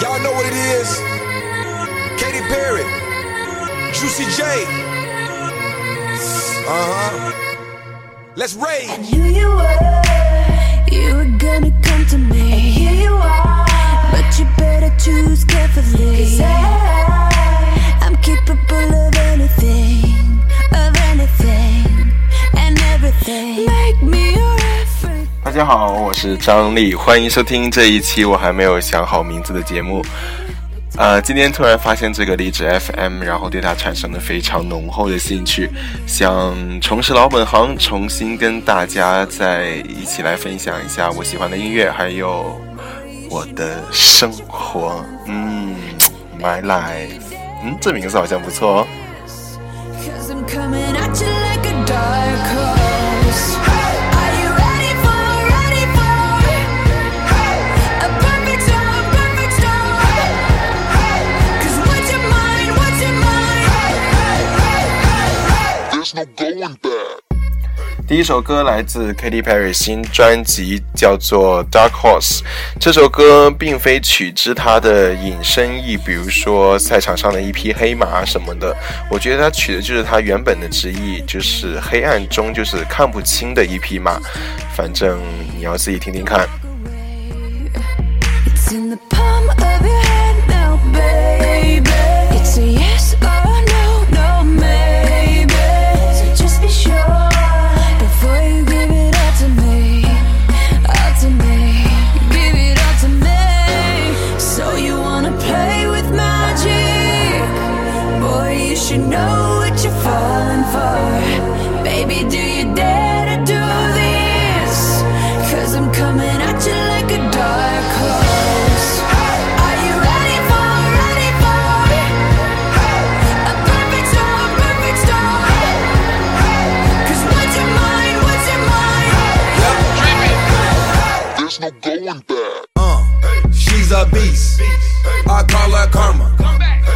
Y'all know what it is. Katy Perry, Juicy J. Uh huh. Let's rage. And who you were, you were gonna come to me. And here you are, but you better choose carefully. Cause I, I'm capable of anything, of anything, and everything. Make me your everything. 大大家好，我是张力，欢迎收听这一期我还没有想好名字的节目。呃，今天突然发现这个荔枝 FM，然后对它产生了非常浓厚的兴趣，想重拾老本行，重新跟大家在一起来分享一下我喜欢的音乐，还有我的生活。嗯，My Life，嗯，这名字好像不错哦。第一首歌来自 Katy Perry 新专辑，叫做《Dark Horse》。这首歌并非取之它的引申义，比如说赛场上的一匹黑马什么的。我觉得它取的就是它原本的直译，就是黑暗中就是看不清的一匹马。反正你要自己听听看。It's in the palm of you a beast. I call her karma.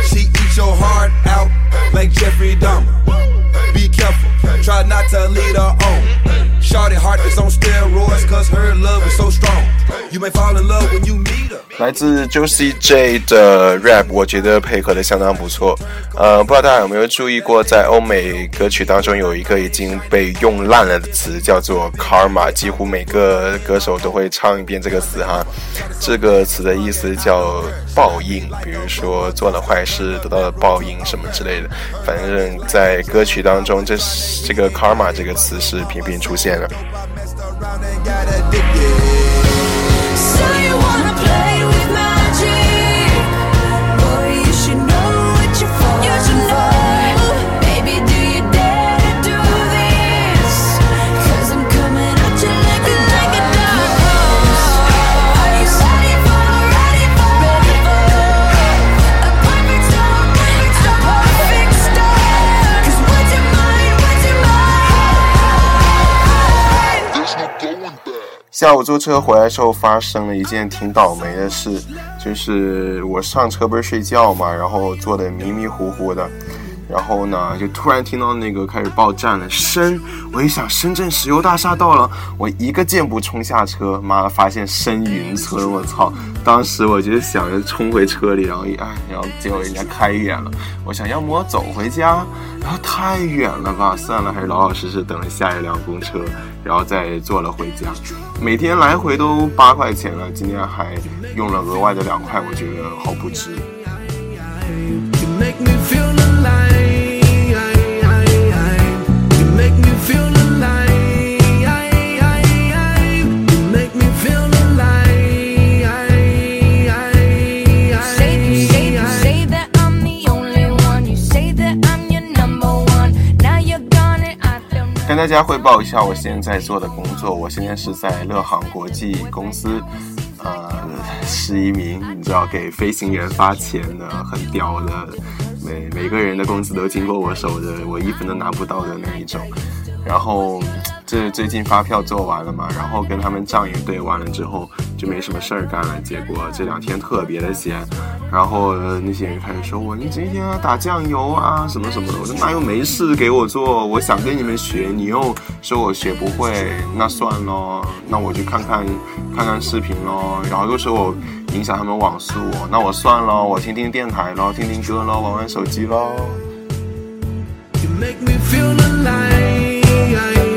She eats your heart out like Jeffrey Dahmer. Be careful, try not to lead her on. Shorty heart is on steroids, cause her love is so strong. 来自 Juicy J 的 rap，我觉得配合的相当不错。呃，不知道大家有没有注意过，在欧美歌曲当中有一个已经被用烂了的词，叫做 karma，几乎每个歌手都会唱一遍这个词哈。这个词的意思叫报应，比如说做了坏事得到了报应什么之类的。反正，在歌曲当中，这是这个 karma 这个词是频频出现的。下午坐车回来之后，发生了一件挺倒霉的事，就是我上车不是睡觉嘛，然后坐的迷迷糊糊的，然后呢，就突然听到那个开始报站了，深，我一想深圳石油大厦到了，我一个箭步冲下车，妈的发现深云村，我操！当时我就想着冲回车里，然后一哎，然后结果人家开远了，我想要么我走回家，然后太远了吧，算了，还是老老实实等着下一辆公车，然后再坐了回家。每天来回都八块钱了，今天还用了额外的两块，我觉得好不值。Make me feel alive. 跟大家汇报一下我现在做的工作，我现在是在乐航国际公司，呃，是一名你知道给飞行员发钱的，很屌的，每每个人的工资都经过我手的，我一分都拿不到的那一种。然后这最近发票做完了嘛，然后跟他们账也对完了之后，就没什么事儿干了。结果这两天特别的闲，然后、那些人开始说我你今天要打酱油啊什么什么的，我说那又没事给我做，我想跟你们学，你又说我学不会，那算咯，那我去看看看看视频咯。然后又说我影响他们网速。那我算了，我听听电台咯，听听歌咯，玩玩手机咯。You make me feel alive.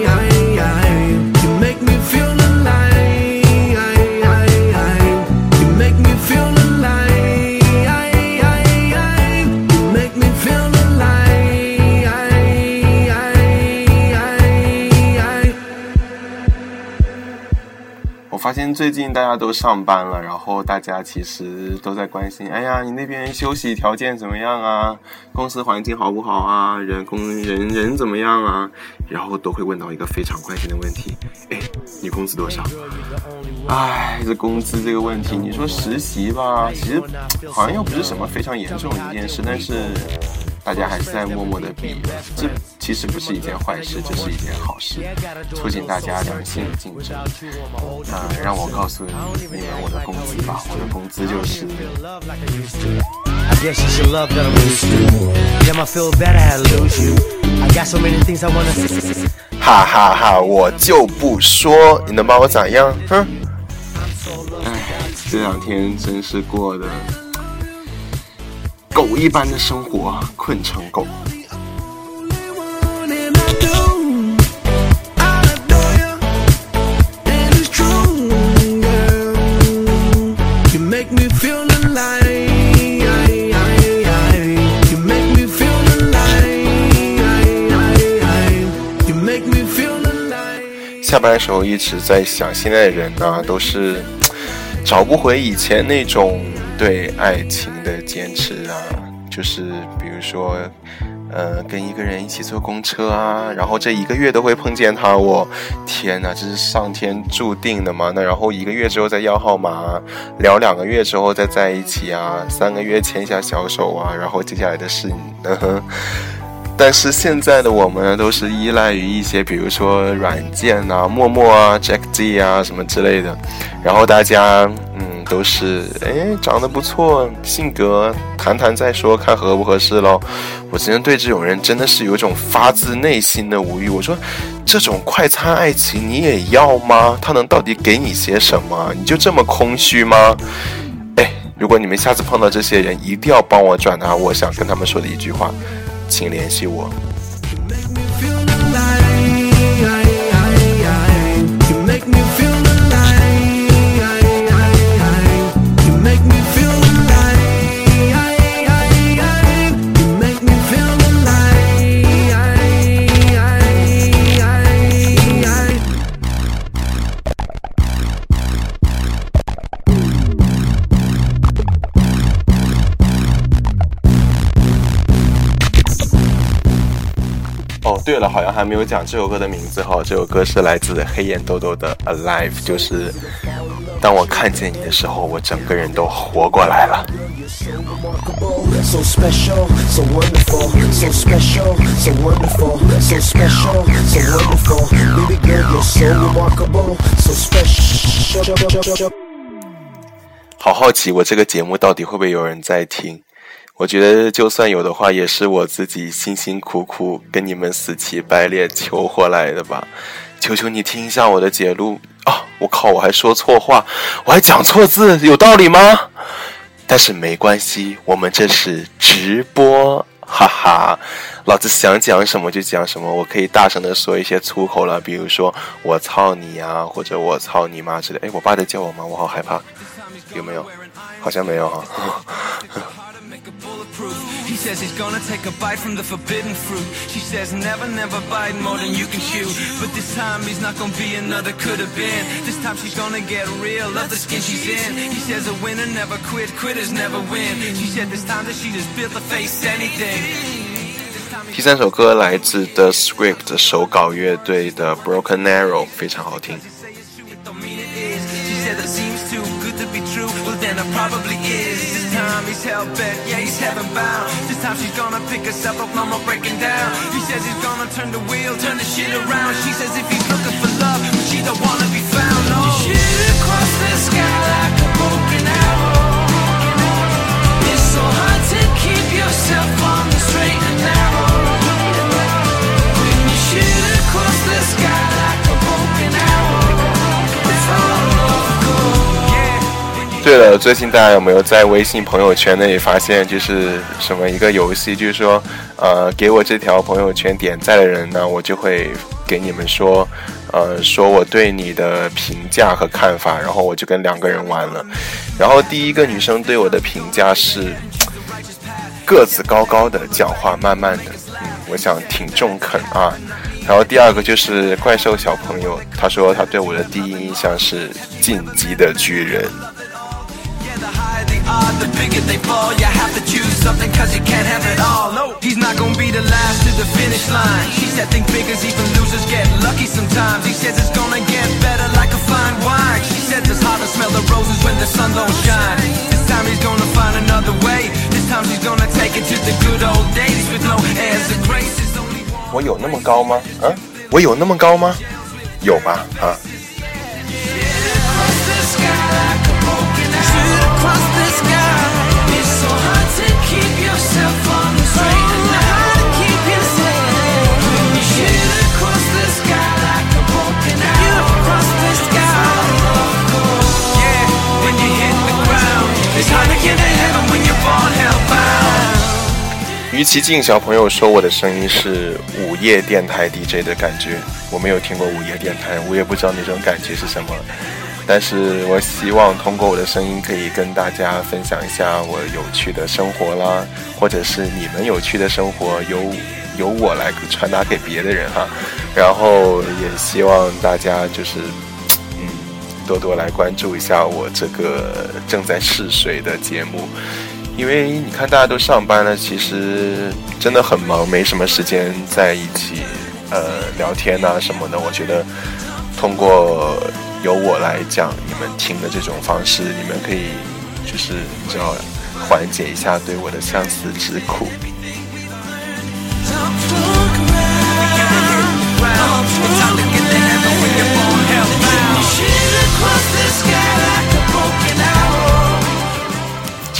发现最近大家都上班了，然后大家其实都在关心，哎呀，你那边休息条件怎么样啊？公司环境好不好啊？人工人人怎么样啊？然后都会问到一个非常关心的问题，哎，你工资多少？哎，这工资这个问题，你说实习吧，其实好像又不是什么非常严重的一件事，但是大家还是在默默的比，这其实不是一件坏事，这是一件好事，促进大家良性的竞争。啊、让我告诉你你们我的工资吧，我的工资就是。I guess it's your love that I'm used to. Damn, I feel bad I had to lose you. I got so many things I wanna say. 哈哈哈我就不说，你能把我咋样？哼！哎，这两天真是过的狗一般的生活，困成狗。下班的时候一直在想，现在的人呢，都是找不回以前那种对爱情的坚持啊，就是比如说。呃，跟一个人一起坐公车啊，然后这一个月都会碰见他，我天哪，这是上天注定的吗？那然后一个月之后再要号码，聊两个月之后再在一起啊，三个月牵一下小手啊，然后接下来的事呢？但是现在的我们，都是依赖于一些，比如说软件啊、陌陌啊、Jack D 啊什么之类的，然后大家嗯都是哎长得不错，性格谈谈再说，看合不合适咯。我今天对这种人真的是有一种发自内心的无语。我说，这种快餐爱情你也要吗？他能到底给你些什么？你就这么空虚吗？哎，如果你们下次碰到这些人，一定要帮我转达我想跟他们说的一句话，请联系我。好像还没有讲这首歌的名字哈。这首歌是来自黑眼豆豆的《Alive》，就是当我看见你的时候，我整个人都活过来了。好好奇，我这个节目到底会不会有人在听？我觉得就算有的话，也是我自己辛辛苦苦跟你们死乞白赖求回来的吧。求求你听一下我的解录啊！我靠，我还说错话，我还讲错字，有道理吗？但是没关系，我们这是直播，哈哈。老子想讲什么就讲什么，我可以大声的说一些粗口了，比如说我操你呀、或者我操你妈之类。哎，我爸在叫我吗？我好害怕，有没有？好像没有哈、says he's gonna take a bite from the forbidden fruit. She says never, never bite more than you can chew. But this time he's not gonna be another could have been. This time she's gonna get real, love the skin she's in. He says a winner never quit, quitters never win. She said this time that she just built to face anything. 第三首歌来自 The Script 手稿乐队的 Broken Arrow，非常好听。 Say it's true, it don't mean it is. She said it seems too good to be true. Well then it probably is. Time he's hell bent, yeah he's heaven bound. This time she's gonna pick herself up, more breaking down. He says he's gonna turn the wheel, turn the shit around. She says if he's looking for love, she don't wanna be found. No. You shoot across the sky like a broken arrow. It's so hard to keep yourself on the straight and narrow. 对了，最近大家有没有在微信朋友圈内发现，就是什么一个游戏，就是说，呃，给我这条朋友圈点赞的人呢，我就会给你们说，呃，说我对你的评价和看法，然后我就跟两个人玩了，然后第一个女生对我的评价是个子高高的，讲话慢慢的，嗯，我想挺中肯啊。然后第二个就是怪兽小朋友，他说他对我的第一印象是进击的巨人。are, the bigger they fall. You have to choose something cause you can't have it all. No, he's not gonna be the last to the finish line. He said think figures, even losers get lucky sometimes. He says it's gonna get better like a fine wine. She says it's hard to smell the roses when the sun don't shine. This time he's gonna find another way. This time she's gonna take it to the good old days with no airs of grace. It's only one. 我有那么高吗？啊，我有那么高吗？有吧？啊， 于其静小朋友说我的声音是午夜电台 DJ 的感觉，我没有听过午夜电台，我也不知道那种感觉是什么。但是我希望通过我的声音，可以跟大家分享一下我有趣的生活啦，或者是你们有趣的生活，由由我来传达给别的人哈。然后也希望大家就是，嗯，多多来关注一下我这个正在试水的节目。因为你看大家都上班了，其实真的很忙，没什么时间在一起呃聊天呐、什么的。我觉得通过由我来讲你们听的这种方式，你们可以就是你知道缓解一下对我的相思之苦。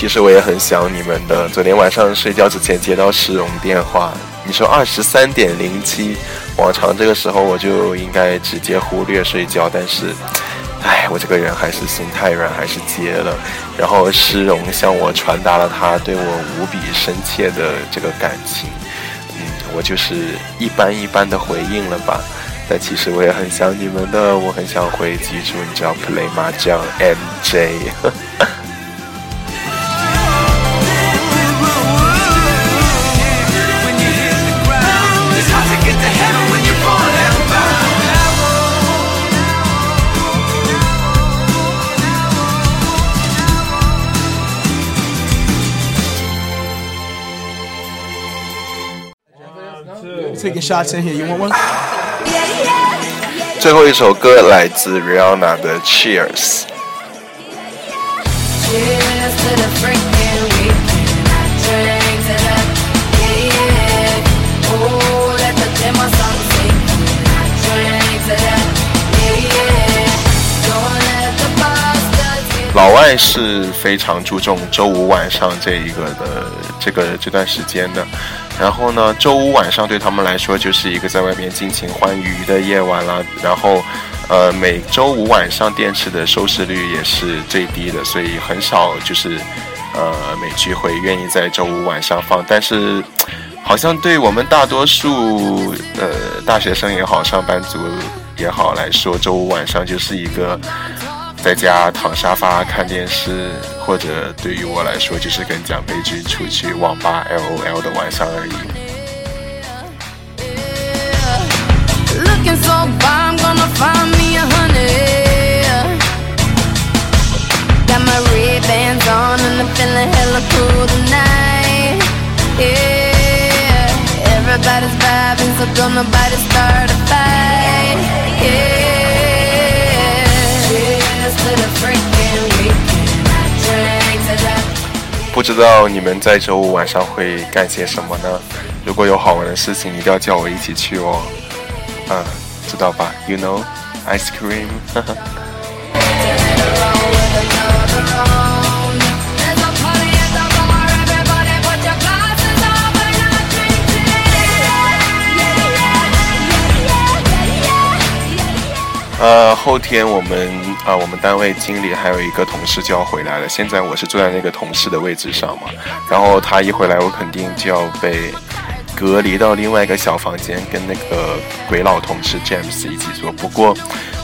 其实我也很想你们的。昨天晚上睡觉之前接到诗荣电话，你说二十三点零七，往常这个时候我就应该直接忽略睡觉，但是，唉，我这个人还是心太软，还是接了。然后诗荣向我传达了他对我无比深切的这个感情，嗯，我就是一般一般的回应了吧。但其实我也很想你们的，我很想回记住，你知道 play 麻将 MJ。最后一首歌来自 Rihanna 的 Cheers。Cheers to the freaking weekend. Drink to that, yeah, yeah. Oh, let the demo song sing. Drink to that, yeah, yeah. Don't let the bastards get 老外是非常注重周五晚上这一个的这个这段时间的，然后呢，周五晚上对他们来说就是一个在外面尽情欢愉的夜晚啦。然后，呃，每周五晚上电视的收视率也是最低的，所以很少就是呃美剧会愿意在周五晚上放。但是，好像对我们大多数呃大学生也好，上班族也好来说，周五晚上就是一个。在家躺沙发看电视，或者对于我来说，就是跟奖杯君出去网吧 L O L 的晚上而已。不知道你们在周五晚上会干些什么呢？如果有好玩的事情，一定要叫我一起去哦。嗯，知道吧？You know, ice cream。哈哈。呃，后天我们。啊、我们单位经理还有一个同事就要回来了。现在我是坐在那个同事的位置上嘛，然后他一回来，我肯定就要被隔离到另外一个小房间，跟那个鬼老同事 James 一起做。不过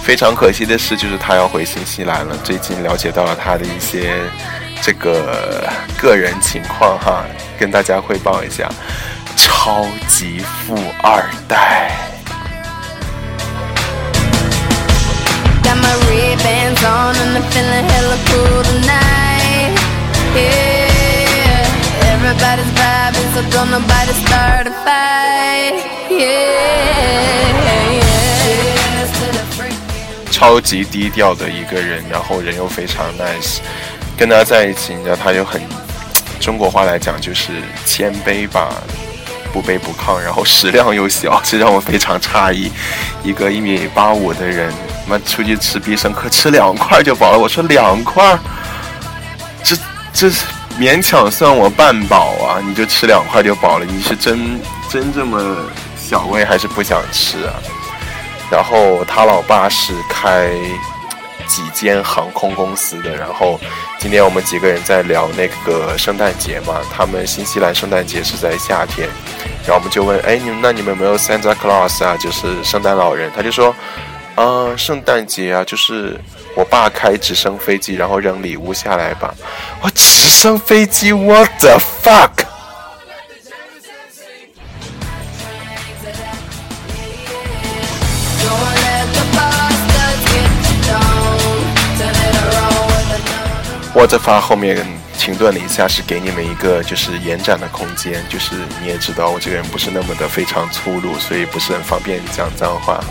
非常可惜的是，就是他要回新西兰了。最近了解到了他的一些这个个人情况哈，跟大家汇报一下，超级富二代。The reaper 超级低调的一个人，然后人又非常 nice，跟他在一起，你知道他就很，中国话来讲就是谦卑吧，不卑不亢，然后食量又小，这让我非常诧异。一个一米八五的人，妈出去吃必胜客吃两块就饱了，我说两块，这这勉强算我半饱啊，你就吃两块就饱了，你是真真这么小胃还是不想吃啊？然后他老爸是开几间航空公司的，然后今天我们几个人在聊那个圣诞节嘛，他们新西兰圣诞节是在夏天，然后我们就问，哎，你们那你们有没有 Santa Claus 啊，就是圣诞老人？他就说，啊、圣诞节啊，就是我爸开直升飞机，然后扔礼物下来吧。我直升飞机，what the fuck？Don't let the bastards get you down. Turn it around with another. 我这发后面停顿了一下，是给你们一个就是延展的空间，就是你也知道我这个人不是那么的非常粗鲁，所以不是很方便讲脏话。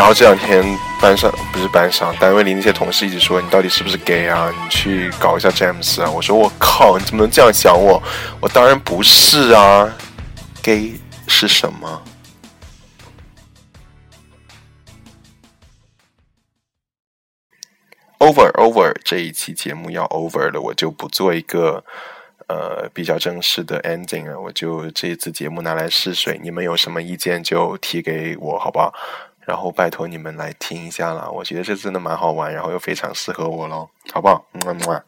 然后这两天班上不是班上，单位里那些同事一直说你到底是不是 gay 啊？你去搞一下詹姆斯啊！我说我靠，你怎么能这样想我？我当然不是啊，gay 是什么？over over 这一期节目要 over 了，我就不做一个呃比较正式的 ending 了，我就这一次节目拿来试水，你们有什么意见就提给我，好不好？然后拜托你们来听一下啦，我觉得这真的蛮好玩，然后又非常适合我喽，好不好？么么。